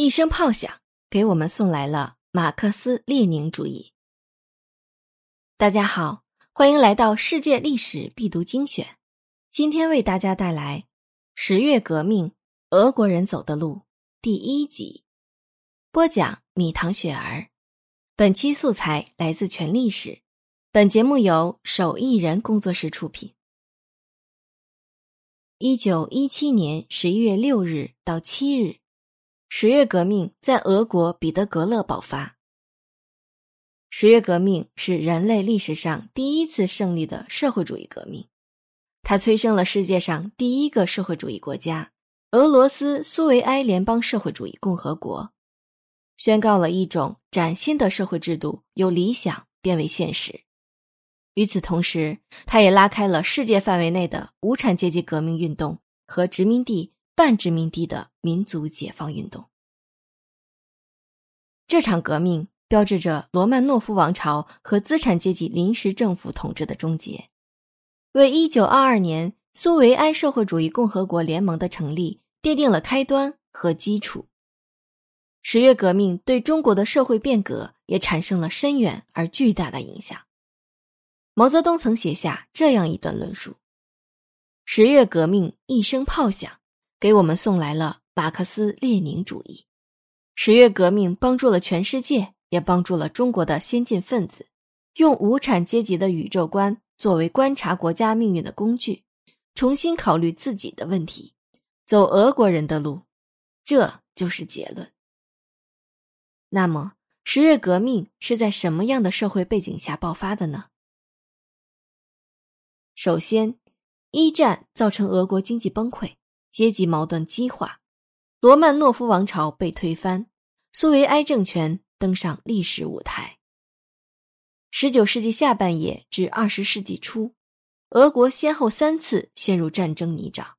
一声炮响，给我们送来了马克思列宁主义。大家好，欢迎来到世界历史必读精选。今天为大家带来《十月革命：俄国人走的路》第一集。播讲：米糖雪儿。本期素材来自全历史。本节目由手艺人工作室出品。一九一七年十一月六日到七日。十月革命在俄国彼得格勒爆发。十月革命是人类历史上第一次胜利的社会主义革命，它催生了世界上第一个社会主义国家——俄罗斯苏维埃联邦社会主义共和国，宣告了一种崭新的社会制度由理想变为现实。与此同时，它也拉开了世界范围内的无产阶级革命运动和殖民地。半殖民地的民族解放运动，这场革命标志着罗曼诺夫王朝和资产阶级临时政府统治的终结，为一九二二年苏维埃社会主义共和国联盟的成立奠定了开端和基础。十月革命对中国的社会变革也产生了深远而巨大的影响。毛泽东曾写下这样一段论述：“十月革命一声炮响。”给我们送来了马克思列宁主义。十月革命帮助了全世界，也帮助了中国的先进分子，用无产阶级的宇宙观作为观察国家命运的工具，重新考虑自己的问题，走俄国人的路，这就是结论。那么，十月革命是在什么样的社会背景下爆发的呢？首先，一战造成俄国经济崩溃。阶级矛盾激化，罗曼诺夫王朝被推翻，苏维埃政权登上历史舞台。十九世纪下半叶至二十世纪初，俄国先后三次陷入战争泥沼。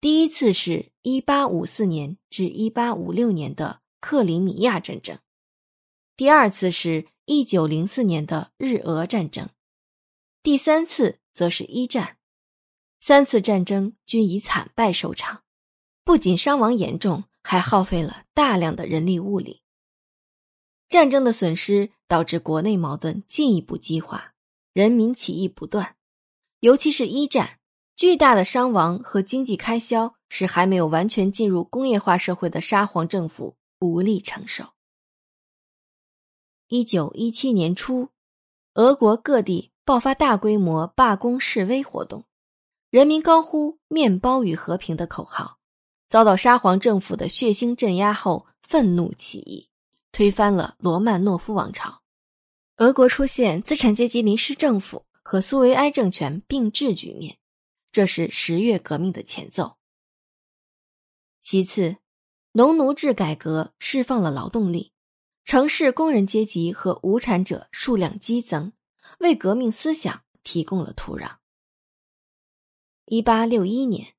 第一次是一八五四年至一八五六年的克里米亚战争，第二次是一九零四年的日俄战争，第三次则是一战。三次战争均以惨败收场，不仅伤亡严重，还耗费了大量的人力物力。战争的损失导致国内矛盾进一步激化，人民起义不断。尤其是一战，巨大的伤亡和经济开销使还没有完全进入工业化社会的沙皇政府无力承受。一九一七年初，俄国各地爆发大规模罢工示威活动。人民高呼“面包与和平”的口号，遭到沙皇政府的血腥镇压后，愤怒起义，推翻了罗曼诺夫王朝。俄国出现资产阶级临时政府和苏维埃政权并治局面，这是十月革命的前奏。其次，农奴制改革释放了劳动力，城市工人阶级和无产者数量激增，为革命思想提供了土壤。一八六一年，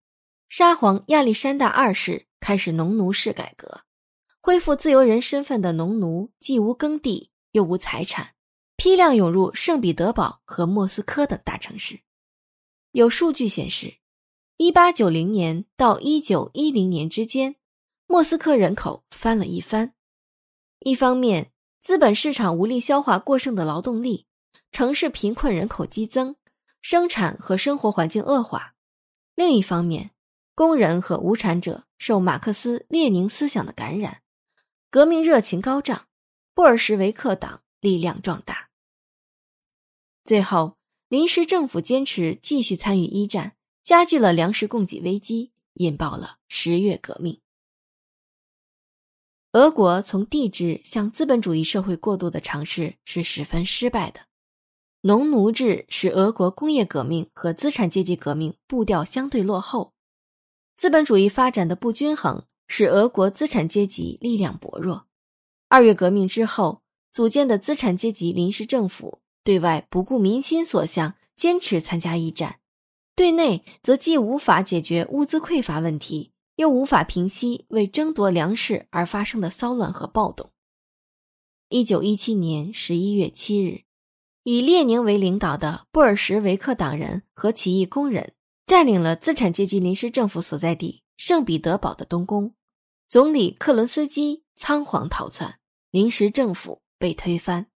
沙皇亚历山大二世开始农奴制改革，恢复自由人身份的农奴既无耕地又无财产，批量涌入圣彼得堡和莫斯科等大城市。有数据显示，一八九零年到一九一零年之间，莫斯科人口翻了一番。一方面，资本市场无力消化过剩的劳动力，城市贫困人口激增，生产和生活环境恶化。另一方面，工人和无产者受马克思列宁思想的感染，革命热情高涨，布尔什维克党力量壮大。最后，临时政府坚持继续参与一战，加剧了粮食供给危机，引爆了十月革命。俄国从帝制向资本主义社会过渡的尝试是十分失败的。农奴制使俄国工业革命和资产阶级革命步调相对落后，资本主义发展的不均衡使俄国资产阶级力量薄弱。二月革命之后组建的资产阶级临时政府，对外不顾民心所向，坚持参加一战；对内则既无法解决物资匮乏问题，又无法平息为争夺粮食而发生的骚乱和暴动。一九一七年十一月七日。以列宁为领导的布尔什维克党人和起义工人占领了资产阶级临时政府所在地圣彼得堡的东宫，总理克伦斯基仓皇逃窜，临时政府被推翻。